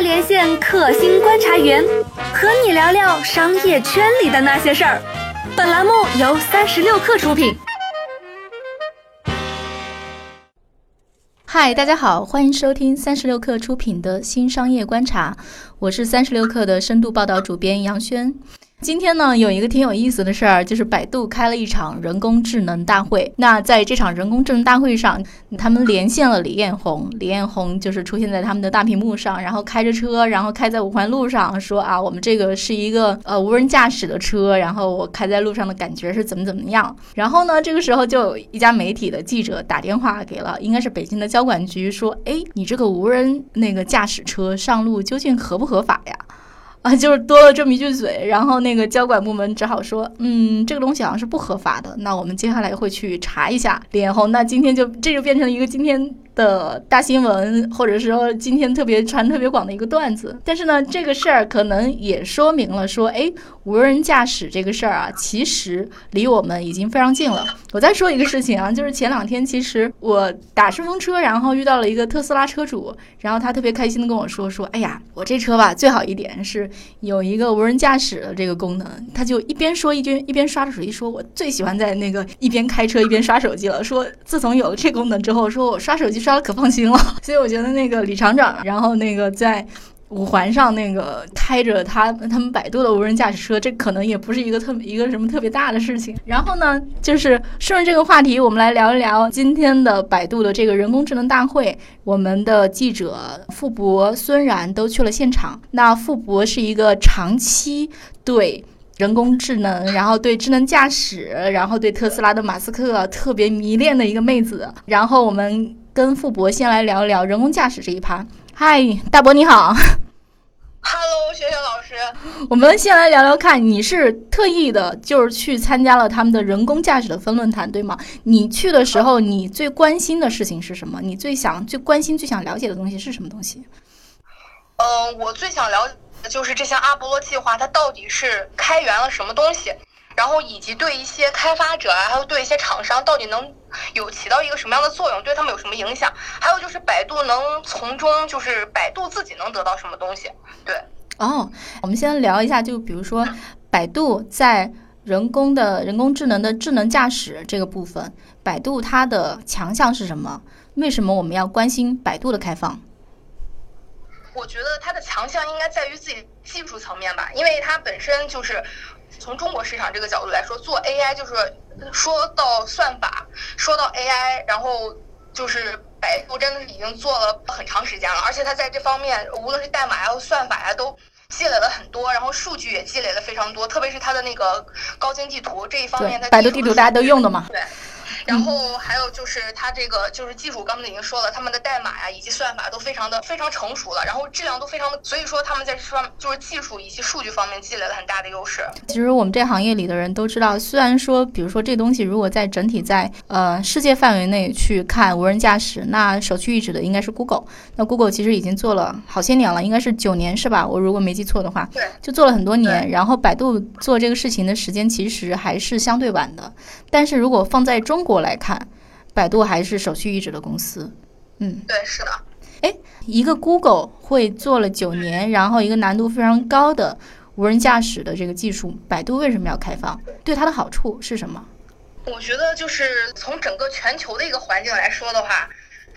连线客星观察员，和你聊聊商业圈里的那些事儿。本栏目由三十六克出品。嗨，大家好，欢迎收听三十六克出品的新商业观察，我是三十六克的深度报道主编杨轩。今天呢，有一个挺有意思的事儿，就是百度开了一场人工智能大会。那在这场人工智能大会上，他们连线了李彦宏。李彦宏就是出现在他们的大屏幕上，然后开着车，然后开在五环路上，说啊，我们这个是一个呃无人驾驶的车，然后我开在路上的感觉是怎么怎么样。然后呢，这个时候就有一家媒体的记者打电话给了，应该是北京的交管局，说，哎，你这个无人那个驾驶车上路究竟合不合法呀？啊，就是多了这么一句嘴，然后那个交管部门只好说，嗯，这个东西好像是不合法的，那我们接下来会去查一下。脸红，那今天就这就变成了一个今天。的大新闻，或者说今天特别传特别广的一个段子，但是呢，这个事儿可能也说明了说，哎，无人驾驶这个事儿啊，其实离我们已经非常近了。我再说一个事情啊，就是前两天其实我打顺风车，然后遇到了一个特斯拉车主，然后他特别开心的跟我说说，哎呀，我这车吧最好一点是有一个无人驾驶的这个功能，他就一边说一边一边刷着手机，说我最喜欢在那个一边开车一边刷手机了。说自从有了这功能之后，说我刷手机刷。可放心了，所以我觉得那个李厂长，然后那个在五环上那个开着他他们百度的无人驾驶车，这可能也不是一个特一个什么特别大的事情。然后呢，就是顺着这个话题，我们来聊一聊今天的百度的这个人工智能大会。我们的记者傅博、孙然都去了现场。那傅博是一个长期对人工智能，然后对智能驾驶，然后对特斯拉的马斯克特别迷恋的一个妹子。然后我们。跟傅博先来聊一聊人工驾驶这一趴。嗨，大伯你好。Hello，学学老师。我们先来聊聊看，你是特意的，就是去参加了他们的人工驾驶的分论坛，对吗？你去的时候，你最关心的事情是什么？你最想、最关心、最想了解的东西是什么东西？嗯，我最想了解的就是这项阿波罗计划，它到底是开源了什么东西？然后以及对一些开发者啊，还有对一些厂商，到底能有起到一个什么样的作用？对他们有什么影响？还有就是百度能从中，就是百度自己能得到什么东西？对。哦，我们先聊一下，就比如说百度在人工的人工智能的智能驾驶这个部分，百度它的强项是什么？为什么我们要关心百度的开放？我觉得它的强项应该在于自己技术层面吧，因为它本身就是。从中国市场这个角度来说，做 AI 就是说到算法，说到 AI，然后就是百度真的是已经做了很长时间了，而且它在这方面，无论是代码呀、算法呀，都积累了很多，然后数据也积累了非常多，特别是它的那个高精地图这一方面，百度地图大家都用的嘛。对。然后还有就是它这个就是技术，刚才已经说了，他们的代码呀以及算法都非常的非常成熟了，然后质量都非常的，所以说他们在这方就是技术以及数据方面积累了很大的优势。其实我们这行业里的人都知道，虽然说比如说这东西如果在整体在呃世界范围内去看无人驾驶，那首屈一指的应该是 Google。那 Google 其实已经做了好些年了，应该是九年是吧？我如果没记错的话，对，就做了很多年。然后百度做这个事情的时间其实还是相对晚的，但是如果放在中国来看。百度还是首屈一指的公司，嗯，对，是的。哎，一个 Google 会做了九年，然后一个难度非常高的无人驾驶的这个技术，百度为什么要开放？对它的好处是什么？我觉得就是从整个全球的一个环境来说的话，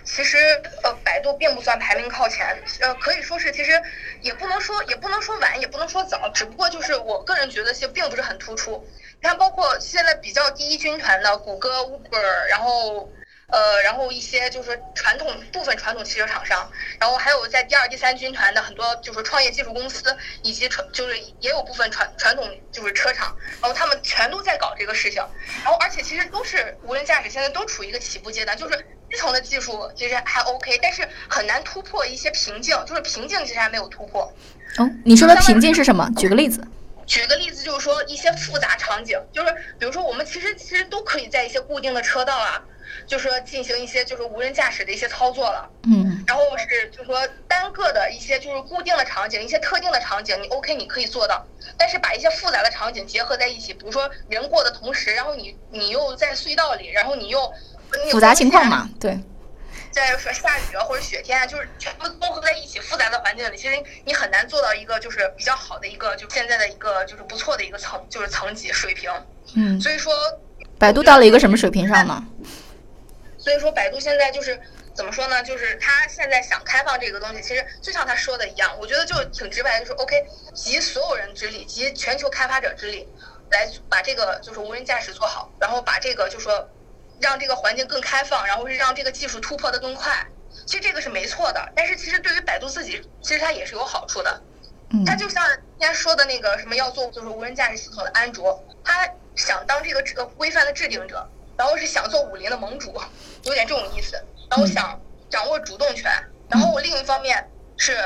其实呃，百度并不算排名靠前，呃，可以说是其实也不能说也不能说晚，也不能说早，只不过就是我个人觉得其实并不是很突出。你看，包括现在比较第一军团的谷歌、Uber，然后，呃，然后一些就是传统部分传统汽车厂商，然后还有在第二、第三军团的很多就是创业技术公司，以及传就是也有部分传传统就是车厂，然后他们全都在搞这个事情，然后而且其实都是无人驾驶，现在都处于一个起步阶段，就是基层的技术其实还 OK，但是很难突破一些瓶颈，就是瓶颈其实还没有突破。哦，你说的瓶颈是什么？举个例子。举个例子，就是说一些复杂场景，就是比如说我们其实其实都可以在一些固定的车道啊，就是说进行一些就是无人驾驶的一些操作了。嗯。然后是就是说单个的一些就是固定的场景，一些特定的场景，你 OK 你可以做到。但是把一些复杂的场景结合在一起，比如说人过的同时，然后你你又在隧道里，然后你又复杂情况嘛，对。在说下雨啊或者雪天啊，就是全部综合在一起复杂的环境里，其实你很难做到一个就是比较好的一个就现在的一个就是不错的一个层就是层级水平。嗯，所以说百度到了一个什么水平上呢？所以说百度现在就是怎么说呢？就是他现在想开放这个东西，其实就像他说的一样，我觉得就挺直白的，就是 OK 集所有人之力，集全球开发者之力，来把这个就是无人驾驶做好，然后把这个就说让这个环境更开放，然后是让这个技术突破的更快。其实这个是没错的，但是其实对于百度自己，其实它也是有好处的。嗯它就像今天说的那个什么要做就是无人驾驶系统的安卓，它想当这个制呃规范的制定者，然后是想做武林的盟主，有点这种意思，然后想掌握主动权，然后另一方面是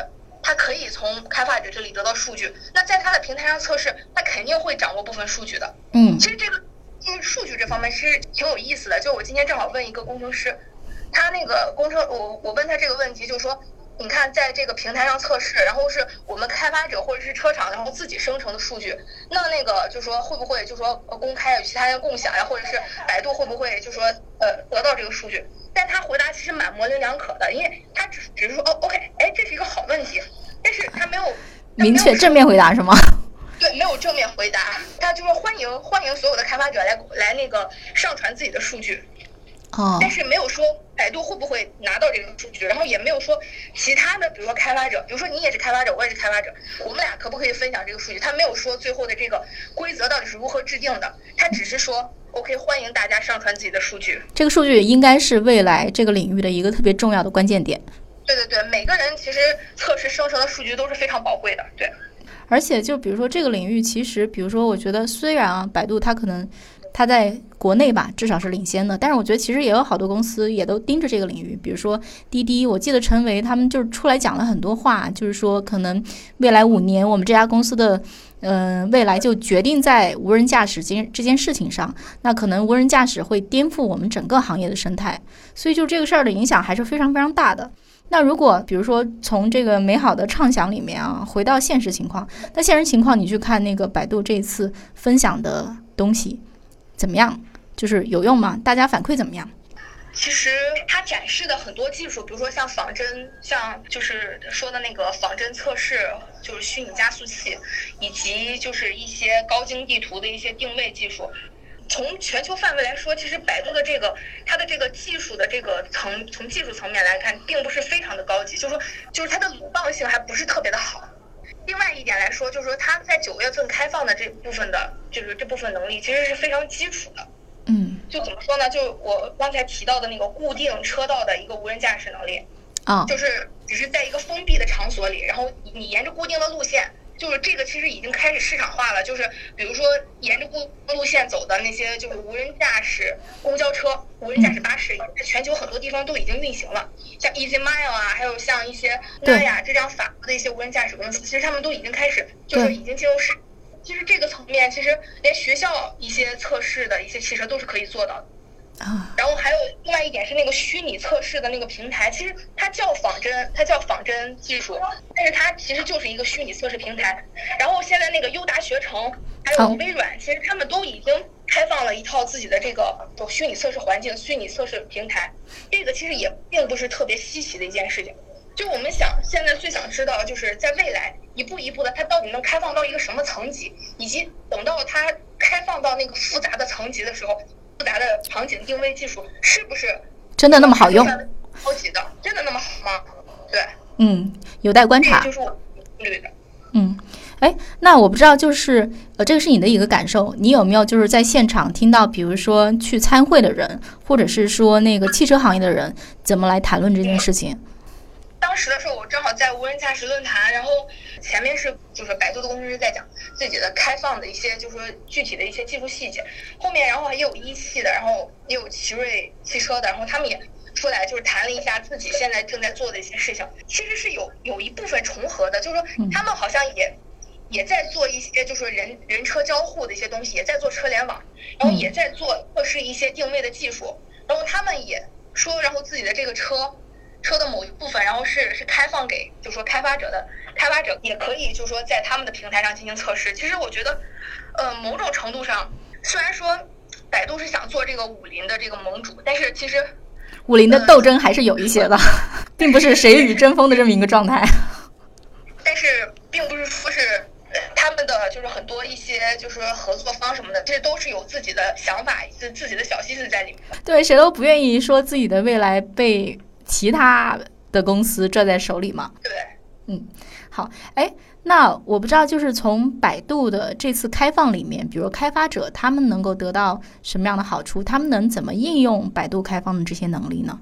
它可以从开发者这里得到数据，那在它的平台上测试，它肯定会掌握部分数据的。嗯其实这个嗯数据这方面其实挺有意思的，就我今天正好问一个工程师，他那个工程我我问他这个问题，就是说。你看，在这个平台上测试，然后是我们开发者或者是车厂，然后自己生成的数据，那那个就说会不会就说呃公开与其他人共享呀，或者是百度会不会就说呃得到这个数据？但他回答其实蛮模棱两可的，因为他只只是说哦，OK，哎，这是一个好问题，但是他没有明确正面回答是吗？正面回答，他就说欢迎欢迎所有的开发者来来那个上传自己的数据，哦但是没有说百度会不会拿到这个数据，然后也没有说其他的，比如说开发者，比如说你也是开发者，我也是开发者，我们俩可不可以分享这个数据？他没有说最后的这个规则到底是如何制定的，他只是说 OK，欢迎大家上传自己的数据。这个数据应该是未来这个领域的一个特别重要的关键点。对对对，每个人其实测试生成的数据都是非常宝贵的，对。而且就比如说这个领域，其实比如说，我觉得虽然啊，百度它可能它在国内吧，至少是领先的，但是我觉得其实也有好多公司也都盯着这个领域，比如说滴滴，我记得陈维他们就是出来讲了很多话，就是说可能未来五年我们这家公司的。嗯，未来就决定在无人驾驶这件这件事情上，那可能无人驾驶会颠覆我们整个行业的生态，所以就这个事儿的影响还是非常非常大的。那如果比如说从这个美好的畅想里面啊，回到现实情况，那现实情况你去看那个百度这次分享的东西怎么样？就是有用吗？大家反馈怎么样？其实它展示的很多技术，比如说像仿真，像就是说的那个仿真测试，就是虚拟加速器，以及就是一些高精地图的一些定位技术。从全球范围来说，其实百度的这个它的这个技术的这个层，从技术层面来看，并不是非常的高级，就是说，就是它的鲁棒性还不是特别的好。另外一点来说，就是说它在九月份开放的这部分的，就是这部分能力其实是非常基础的。嗯就怎么说呢？就我刚才提到的那个固定车道的一个无人驾驶能力，啊、就是只是在一个封闭的场所里，然后你你沿着固定的路线，就是这个其实已经开始市场化了。就是比如说沿着公路线走的那些就是无人驾驶公交车、无人驾驶巴士，在全球很多地方都已经运行了。像 Easy Mile 啊，还有像一些对 Naya 这样法国的一些无人驾驶公司，其实他们都已经开始就是已经进入市。其实这个层面，其实连学校一些测试的一些汽车都是可以做到的。啊然后还有另外一点是那个虚拟测试的那个平台，其实它叫仿真，它叫仿真技术，但是它其实就是一个虚拟测试平台。然后现在那个优达学城还有微软，其实他们都已经开放了一套自己的这个虚拟测试环境、虚拟测试平台。这个其实也并不是特别稀奇的一件事情。就我们想现在最想知道，就是在未来一步一步的，它到底能开放到一个什么层级，以及等到它开放到那个复杂的层级的时候，复杂的场景定位技术是不是真的那么好用？高级的，真的那么好吗？对，嗯，有待观察这就。是我顾虑的。嗯，哎，那我不知道，就是呃，这个是你的一个感受，你有没有就是在现场听到，比如说去参会的人，或者是说那个汽车行业的人怎么来谈论这件事情？当时的时候，我正好在无人驾驶论坛，然后前面是就是百度的工程师在讲自己的开放的一些，就是说具体的一些技术细节。后面然后也有一汽的，然后也有奇瑞汽车的，然后他们也出来就是谈了一下自己现在正在做的一些事情，其实是有有一部分重合的，就是说他们好像也。也在做一些就是人人车交互的一些东西，也在做车联网，然后也在做测试一些定位的技术，然后他们也说，然后自己的这个车车的某一部分，然后是是开放给，就是说开发者的开发者也可以，就是说在他们的平台上进行测试。其实我觉得，呃，某种程度上，虽然说百度是想做这个武林的这个盟主，但是其实武林的斗争还是有一些的，并不是谁与争锋的这么一个状态。但是，并不是说是他们的就是很多一些就是合作方什么的，这都是有自己的想法、自自己的小心思在里面。对，谁都不愿意说自己的未来被其他的公司拽在手里嘛。对，嗯，好，哎。那我不知道，就是从百度的这次开放里面，比如开发者他们能够得到什么样的好处？他们能怎么应用百度开放的这些能力呢？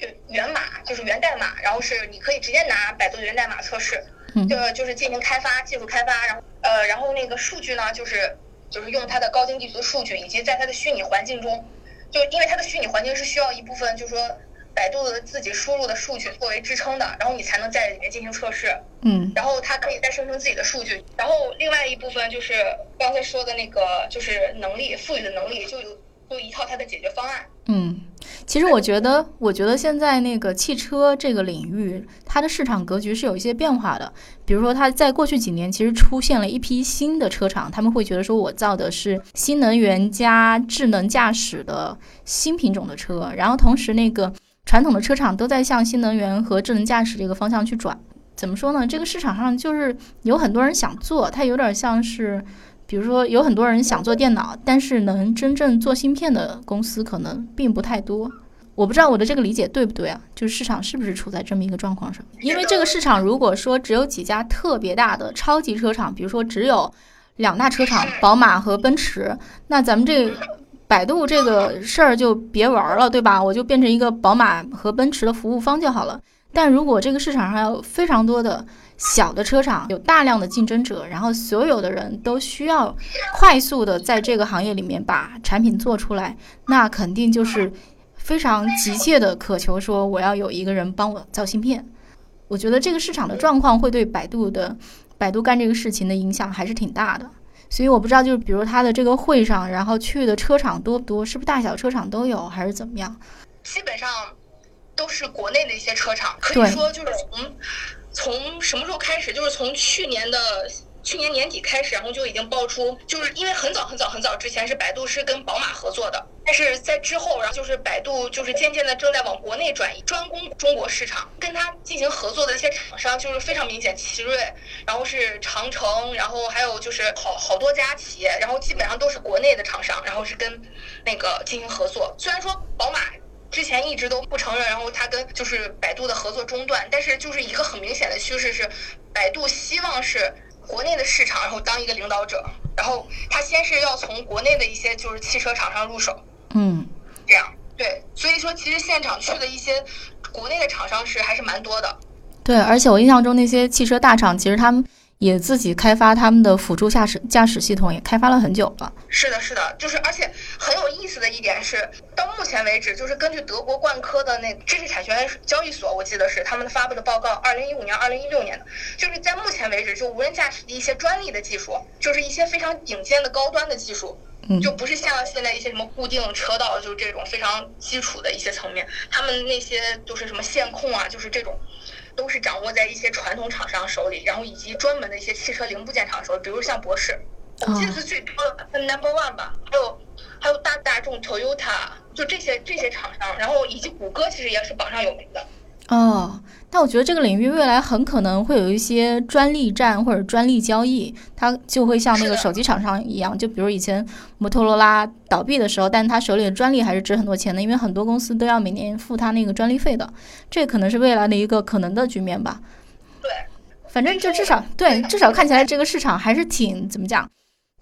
源源码就是源代码，然后是你可以直接拿百度的源代码测试，就就是进行开发、技术开发，然后呃，然后那个数据呢，就是就是用它的高精地图的数据，以及在它的虚拟环境中，就因为它的虚拟环境是需要一部分，就是说。百度的自己输入的数据作为支撑的，然后你才能在里面进行测试。嗯，然后它可以再生成自己的数据。然后另外一部分就是刚才说的那个，就是能力赋予的能力，就有就一套它的解决方案。嗯，其实我觉得，我觉得现在那个汽车这个领域，它的市场格局是有一些变化的。比如说，它在过去几年其实出现了一批新的车厂，他们会觉得说我造的是新能源加智能驾驶的新品种的车，然后同时那个。传统的车厂都在向新能源和智能驾驶这个方向去转，怎么说呢？这个市场上就是有很多人想做，它有点像是，比如说有很多人想做电脑，但是能真正做芯片的公司可能并不太多。我不知道我的这个理解对不对啊？就是市场是不是处在这么一个状况上？因为这个市场如果说只有几家特别大的超级车厂，比如说只有两大车厂，宝马和奔驰，那咱们这。百度这个事儿就别玩了，对吧？我就变成一个宝马和奔驰的服务方就好了。但如果这个市场上有非常多的小的车厂，有大量的竞争者，然后所有的人都需要快速的在这个行业里面把产品做出来，那肯定就是非常急切的渴求说我要有一个人帮我造芯片。我觉得这个市场的状况会对百度的百度干这个事情的影响还是挺大的。所以我不知道，就是比如他的这个会上，然后去的车厂多不多？是不是大小车厂都有，还是怎么样？基本上都是国内的一些车厂，可以说就是从从什么时候开始？就是从去年的。去年年底开始，然后就已经爆出，就是因为很早很早很早之前是百度是跟宝马合作的，但是在之后，然后就是百度就是渐渐的正在往国内转移，专攻中国市场。跟他进行合作的一些厂商就是非常明显，奇瑞，然后是长城，然后还有就是好好多家企业，然后基本上都是国内的厂商，然后是跟那个进行合作。虽然说宝马之前一直都不承认，然后他跟就是百度的合作中断，但是就是一个很明显的趋势是，百度希望是。国内的市场，然后当一个领导者，然后他先是要从国内的一些就是汽车厂商入手，嗯，这样对，所以说其实现场去的一些国内的厂商是还是蛮多的，对，而且我印象中那些汽车大厂其实他们。也自己开发他们的辅助驾驶驾驶系统，也开发了很久了。是的，是的，就是而且很有意思的一点是，到目前为止，就是根据德国冠科的那知识产权交易所，我记得是他们发布的报告，二零一五年、二零一六年的，就是在目前为止，就无人驾驶的一些专利的技术，就是一些非常顶尖的高端的技术，就不是像现在一些什么固定车道，就是这种非常基础的一些层面，他们那些就是什么线控啊，就是这种。都是掌握在一些传统厂商手里，然后以及专门的一些汽车零部件厂手里，比如像博世，我记得是最多的 number one 吧，还有还有大大众 Toyota，就这些这些厂商，然后以及谷歌其实也是榜上有名的。哦，但我觉得这个领域未来很可能会有一些专利战或者专利交易，它就会像那个手机厂商一样，就比如以前摩托罗拉倒闭的时候，但他手里的专利还是值很多钱的，因为很多公司都要每年付他那个专利费的，这可能是未来的一个可能的局面吧。对，反正就至少对，至少看起来这个市场还是挺怎么讲，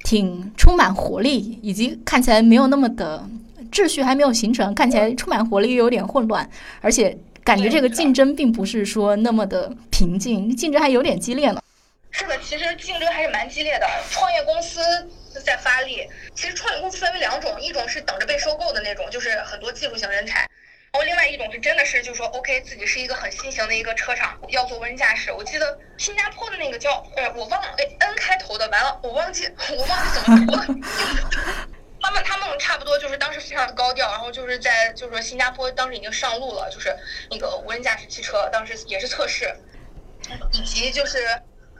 挺充满活力，以及看起来没有那么的秩序还没有形成，看起来充满活力又有点混乱，而且。感觉这个竞争并不是说那么的平静，竞争还有点激烈呢。是的，其实竞争还是蛮激烈的。创业公司在发力，其实创业公司分为两种，一种是等着被收购的那种，就是很多技术型人才；然后另外一种是真的是就是说，OK，自己是一个很新型的一个车厂，要做无人驾驶。我记得新加坡的那个叫，呃，我忘了，哎，N 开头的，完了，我忘记，我忘记怎么读了。他们他们差不多就是当时非常的高调，然后就是在就是说新加坡当时已经上路了，就是那个无人驾驶汽车，当时也是测试，以及就是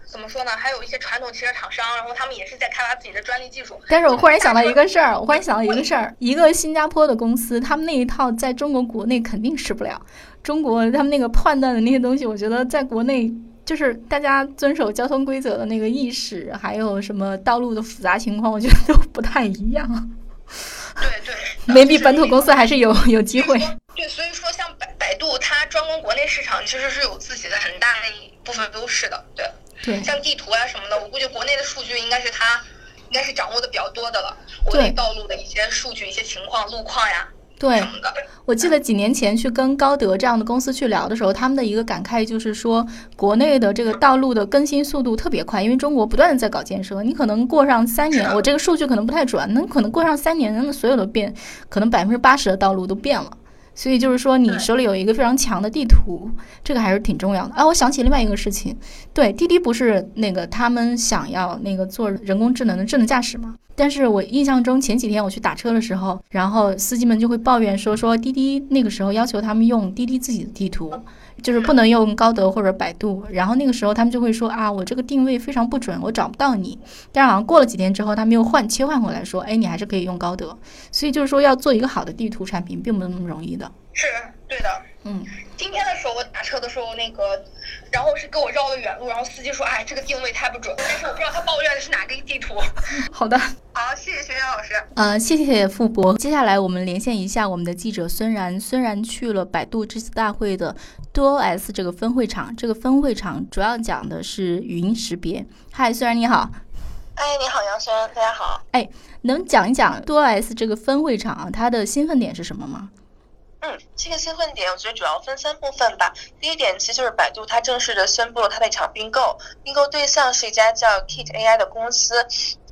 怎么说呢？还有一些传统汽车厂商，然后他们也是在开发自己的专利技术。但是我忽然想到一个事儿，我忽然想到一个事儿，一个新加坡的公司，他们那一套在中国国内肯定使不了。中国他们那个判断的那些东西，我觉得在国内就是大家遵守交通规则的那个意识，还有什么道路的复杂情况，我觉得都不太一样。对对，maybe 本土公司还是有有机会。对，所以说像百百度，它专攻国内市场，其实是有自己的很大的一部分优势的。对，对，像地图啊什么的，我估计国内的数据应该是它应该是掌握的比较多的了。国内道路的一些数据、一些情况、路况呀。对，我记得几年前去跟高德这样的公司去聊的时候，他们的一个感慨就是说，国内的这个道路的更新速度特别快，因为中国不断的在搞建设，你可能过上三年，我这个数据可能不太准，那可能过上三年，那所有的变，可能百分之八十的道路都变了。所以就是说，你手里有一个非常强的地图，这个还是挺重要的啊！我想起另外一个事情，对，滴滴不是那个他们想要那个做人工智能的智能驾驶吗？但是我印象中前几天我去打车的时候，然后司机们就会抱怨说，说滴滴那个时候要求他们用滴滴自己的地图。就是不能用高德或者百度，然后那个时候他们就会说啊，我这个定位非常不准，我找不到你。但是好像过了几天之后，他们又换切换回来说，哎，你还是可以用高德。所以就是说，要做一个好的地图产品，并不那么容易的。是对的，嗯。今天的时候我打车的时候，那个，然后是给我绕了远路，然后司机说，哎，这个定位太不准。但是我不知道他抱怨的是哪个地图。好的，好，谢谢学员老师。呃，谢谢傅博。接下来我们连线一下我们的记者孙然。孙然去了百度这次大会的 DuoS 这个分会场，这个分会场主要讲的是语音识别。嗨，孙然你好。哎，你好，杨轩，大家好。哎，能讲一讲 DuoS 这个分会场它的兴奋点是什么吗？嗯，这个兴奋点我觉得主要分三部分吧。第一点其实就是百度它正式的宣布了它的一场并购，并购对象是一家叫 Kit AI 的公司。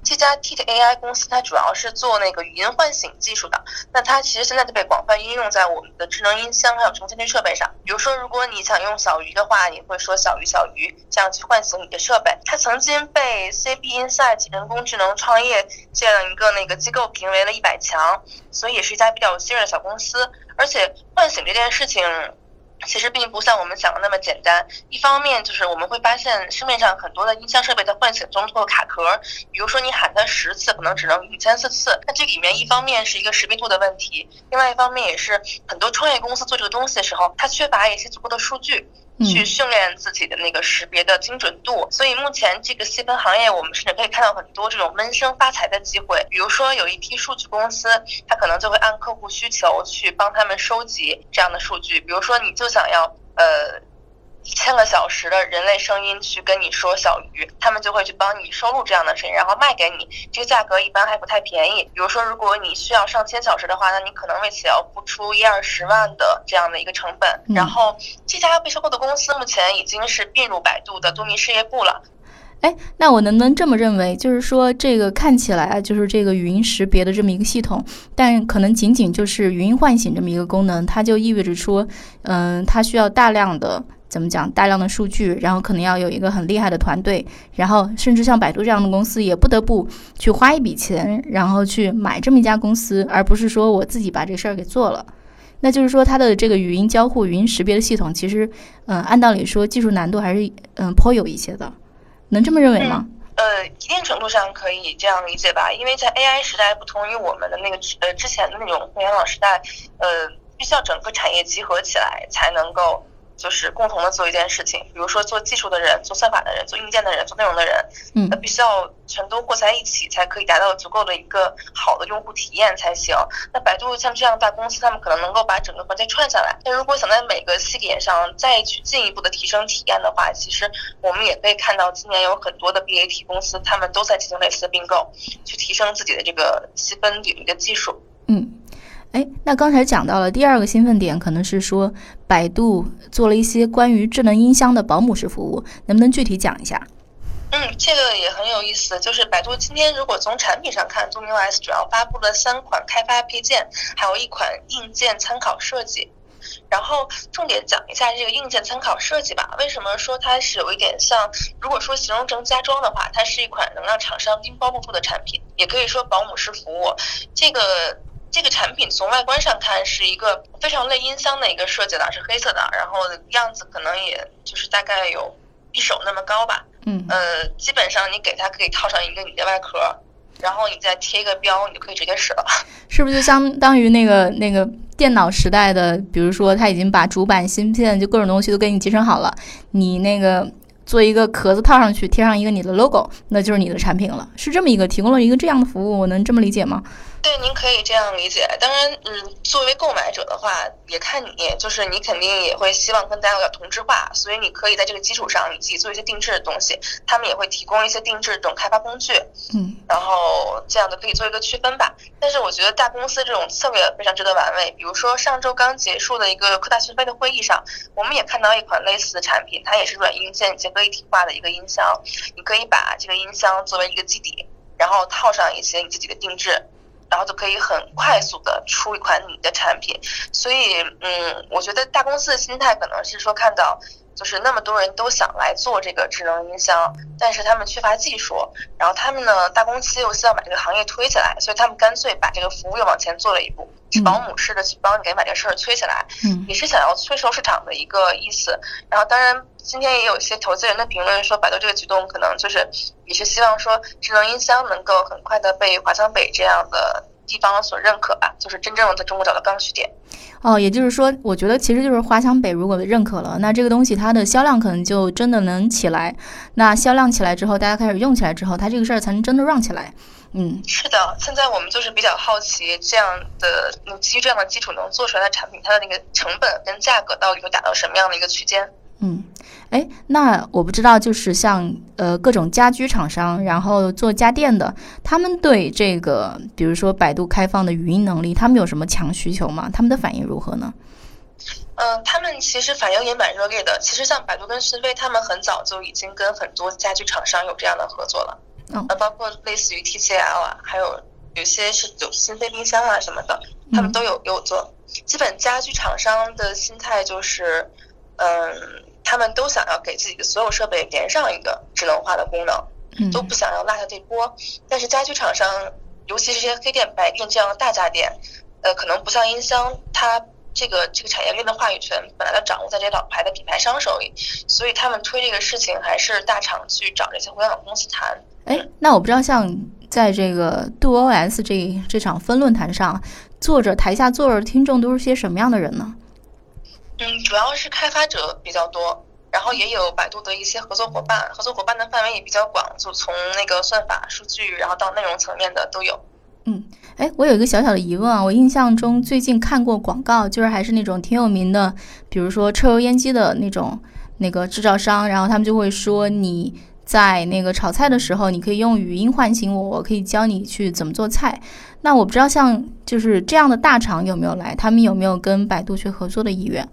这家 TIT AI 公司它主要是做那个语音唤醒技术的，那它其实现在就被广泛应用在我们的智能音箱还有充电设备上。比如说，如果你想用小鱼的话，你会说小鱼小鱼，这样去唤醒你的设备。它曾经被 CB Insight 人工智能创业这样一个那个机构评为了一百强，所以也是一家比较有信任的小公司。而且唤醒这件事情。其实并不像我们想的那么简单。一方面就是我们会发现市面上很多的音箱设备在唤醒中会有卡壳，比如说你喊它十次，可能只能语三四次。那这里面一方面是一个识别度的问题，另外一方面也是很多创业公司做这个东西的时候，它缺乏一些足够的数据。去训练自己的那个识别的精准度，所以目前这个细分行业，我们甚至可以看到很多这种闷声发财的机会。比如说，有一批数据公司，它可能就会按客户需求去帮他们收集这样的数据。比如说，你就想要呃。一千个小时的人类声音去跟你说小鱼，他们就会去帮你收录这样的声音，然后卖给你。这个价格一般还不太便宜。比如说，如果你需要上千小时的话，那你可能为此要付出一二十万的这样的一个成本。然后，这家被收购的公司目前已经是并入百度的多米事业部了。哎，那我能不能这么认为，就是说这个看起来就是这个语音识别的这么一个系统，但可能仅仅就是语音唤醒这么一个功能，它就意味着说，嗯，它需要大量的。怎么讲？大量的数据，然后可能要有一个很厉害的团队，然后甚至像百度这样的公司也不得不去花一笔钱，然后去买这么一家公司，而不是说我自己把这事儿给做了。那就是说，它的这个语音交互、语音识别的系统，其实，嗯，按道理说技术难度还是嗯颇有一些的，能这么认为吗？呃，一定程度上可以这样理解吧，因为在 AI 时代，不同于我们的那个呃之前的那种互联网时代，呃，必须要整个产业集合起来才能够。就是共同的做一件事情，比如说做技术的人、做算法的人、做硬件的人、做内容的人，嗯，那必须要全都过在一起，才可以达到足够的一个好的用户体验才行。那百度像这样大公司，他们可能能够把整个环节串下来。那如果想在每个细点上再去进一步的提升体验的话，其实我们也可以看到，今年有很多的 BAT 公司，他们都在进行类似的并购，去提升自己的这个细分领域的技术。嗯。哎，那刚才讲到了第二个兴奋点，可能是说百度做了一些关于智能音箱的保姆式服务，能不能具体讲一下？嗯，这个也很有意思。就是百度今天如果从产品上看，度 OS 主要发布了三款开发配件，还有一款硬件参考设计。然后重点讲一下这个硬件参考设计吧。为什么说它是有一点像？如果说形容成家装的话，它是一款能让厂商拎包不住的产品，也可以说保姆式服务。这个。这个产品从外观上看是一个非常类音箱的一个设计的，是黑色的，然后样子可能也就是大概有一手那么高吧。嗯呃，基本上你给它可以套上一个你的外壳，然后你再贴一个标，你就可以直接使了。是不是就相当于那个那个电脑时代的，比如说它已经把主板、芯片就各种东西都给你集成好了，你那个做一个壳子套上去，贴上一个你的 logo，那就是你的产品了。是这么一个提供了一个这样的服务，我能这么理解吗？对，您可以这样理解。当然，嗯，作为购买者的话，也看你，就是你肯定也会希望跟大家有点同质化，所以你可以在这个基础上，你自己做一些定制的东西。他们也会提供一些定制这种开发工具，嗯然后这样的可以做一个区分吧。但是我觉得大公司这种策略非常值得玩味。比如说上周刚结束的一个科大讯飞的会议上，我们也看到一款类似的产品，它也是软硬件结合一体化的一个音箱，你可以把这个音箱作为一个基底，然后套上一些你自己的定制。然后就可以很快速的出一款你的产品，所以，嗯，我觉得大公司的心态可能是说看到，就是那么多人都想来做这个智能音箱，但是他们缺乏技术，然后他们呢，大公司又希望把这个行业推起来，所以他们干脆把这个服务又往前做了一步，是保姆式的去帮你给把这个事儿推起来，嗯也是想要催收市场的一个意思。然后，当然今天也有一些投资人的评论说，百度这个举动可能就是也是希望说智能音箱能够很快的被华强北这样的地方所认可吧，就是真正的在中国找到刚需点。哦，也就是说，我觉得其实就是华强北如果认可了，那这个东西它的销量可能就真的能起来。那销量起来之后，大家开始用起来之后，它这个事儿才能真的让起来。嗯是的，现在我们就是比较好奇，这样的嗯基于这样的基础能做出来的产品，它的那个成本跟价格到底会达到什么样的一个区间？嗯，哎，那我不知道，就是像呃各种家居厂商，然后做家电的，他们对这个，比如说百度开放的语音能力，他们有什么强需求吗？他们的反应如何呢？嗯，他们其实反应也蛮热烈的。其实像百度跟讯飞，他们很早就已经跟很多家居厂商有这样的合作了。哦呃，包括类似于 TCL 啊，还有有些是有讯飞冰箱啊什么的，他们都有有做。基本家居厂商的心态就是，嗯，他们都想要给自己的所有设备连上一个智能化的功能。嗯都不想要落下这波。但是家居厂商，尤其是这些黑店、白店这样的大家电，呃，可能不像音箱，它这个这个产业链的话语权本来就掌握在这些老牌的品牌商手里，所以他们推这个事情还是大厂去找这些互联网公司谈。哎，那我不知道，像在这个杜 OS 这这场分论坛上，坐着台下坐着的听众都是些什么样的人呢？嗯，主要是开发者比较多。然后也有百度的一些合作伙伴，合作伙伴的范围也比较广，就从那个算法、数据，然后到内容层面的都有。嗯，哎，我有一个小小的疑问啊，我印象中最近看过广告，就是还是那种挺有名的，比如说抽油烟机的那种那个制造商，然后他们就会说你在那个炒菜的时候，你可以用语音唤醒我，我可以教你去怎么做菜。那我不知道像就是这样的大厂有没有来，他们有没有跟百度去合作的意愿？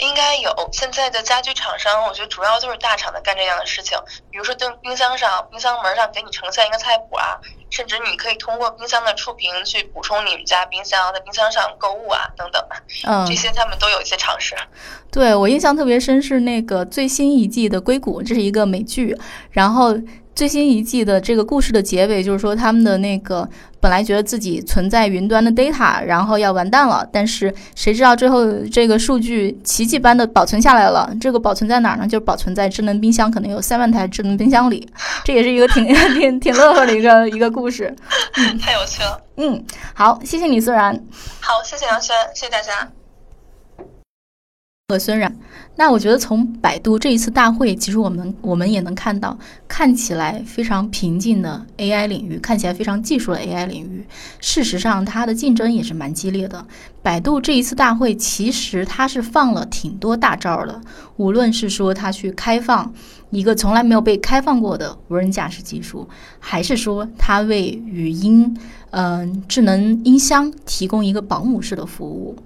应该有，现在的家居厂商，我觉得主要就是大厂在干这样的事情，比如说在冰箱上、冰箱门上给你呈现一个菜谱啊，甚至你可以通过冰箱的触屏去补充你们家冰箱，在冰箱上购物啊等等，嗯，这些他们都有一些尝试。对我印象特别深是那个最新一季的《硅谷》，这是一个美剧，然后最新一季的这个故事的结尾就是说他们的那个本来觉得自己存在云端的 data，然后要完蛋了，但是谁知道最后这个数据奇迹般的保存下来了。这个保存在哪儿呢？就是保存在智能冰箱，可能有三万台智能冰箱里。这也是一个挺 挺挺乐呵的一个一个故事。太有趣了。嗯，好，谢谢你，虽然。好，谢谢杨轩，谢谢大家。和孙然，那我觉得从百度这一次大会，其实我们我们也能看到，看起来非常平静的 AI 领域，看起来非常技术的 AI 领域，事实上它的竞争也是蛮激烈的。百度这一次大会，其实它是放了挺多大招的，无论是说它去开放一个从来没有被开放过的无人驾驶技术，还是说它为语音，嗯、智能音箱提供一个保姆式的服务。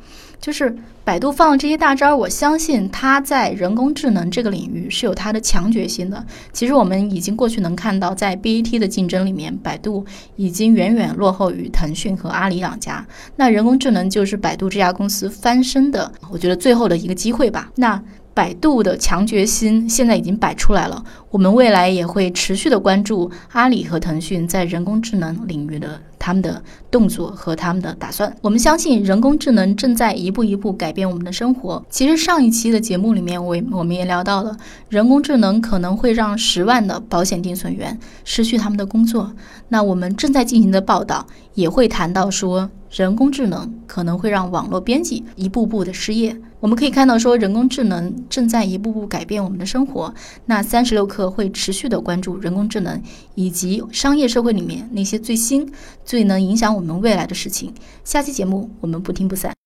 就是百度放了这些大招，我相信它在人工智能这个领域是有它的强决心的。其实我们已经过去能看到，在 BAT 的竞争里面，百度已经远远落后于腾讯和阿里两家。那人工智能就是百度这家公司翻身的，我觉得最后的一个机会吧。那百度的强决心现在已经摆出来了，我们未来也会持续的关注阿里和腾讯在人工智能领域的他们的动作和他们的打算。我们相信人工智能正在一步一步改变我们的生活。其实上一期的节目里面，我我们也聊到了，人工智能可能会让十万的保险定损员失去他们的工作。那我们正在进行的报道也会谈到说。人工智能可能会让网络编辑一步步的失业。我们可以看到，说人工智能正在一步步改变我们的生活。那三十六氪会持续的关注人工智能以及商业社会里面那些最新、最能影响我们未来的事情。下期节目我们不听不散。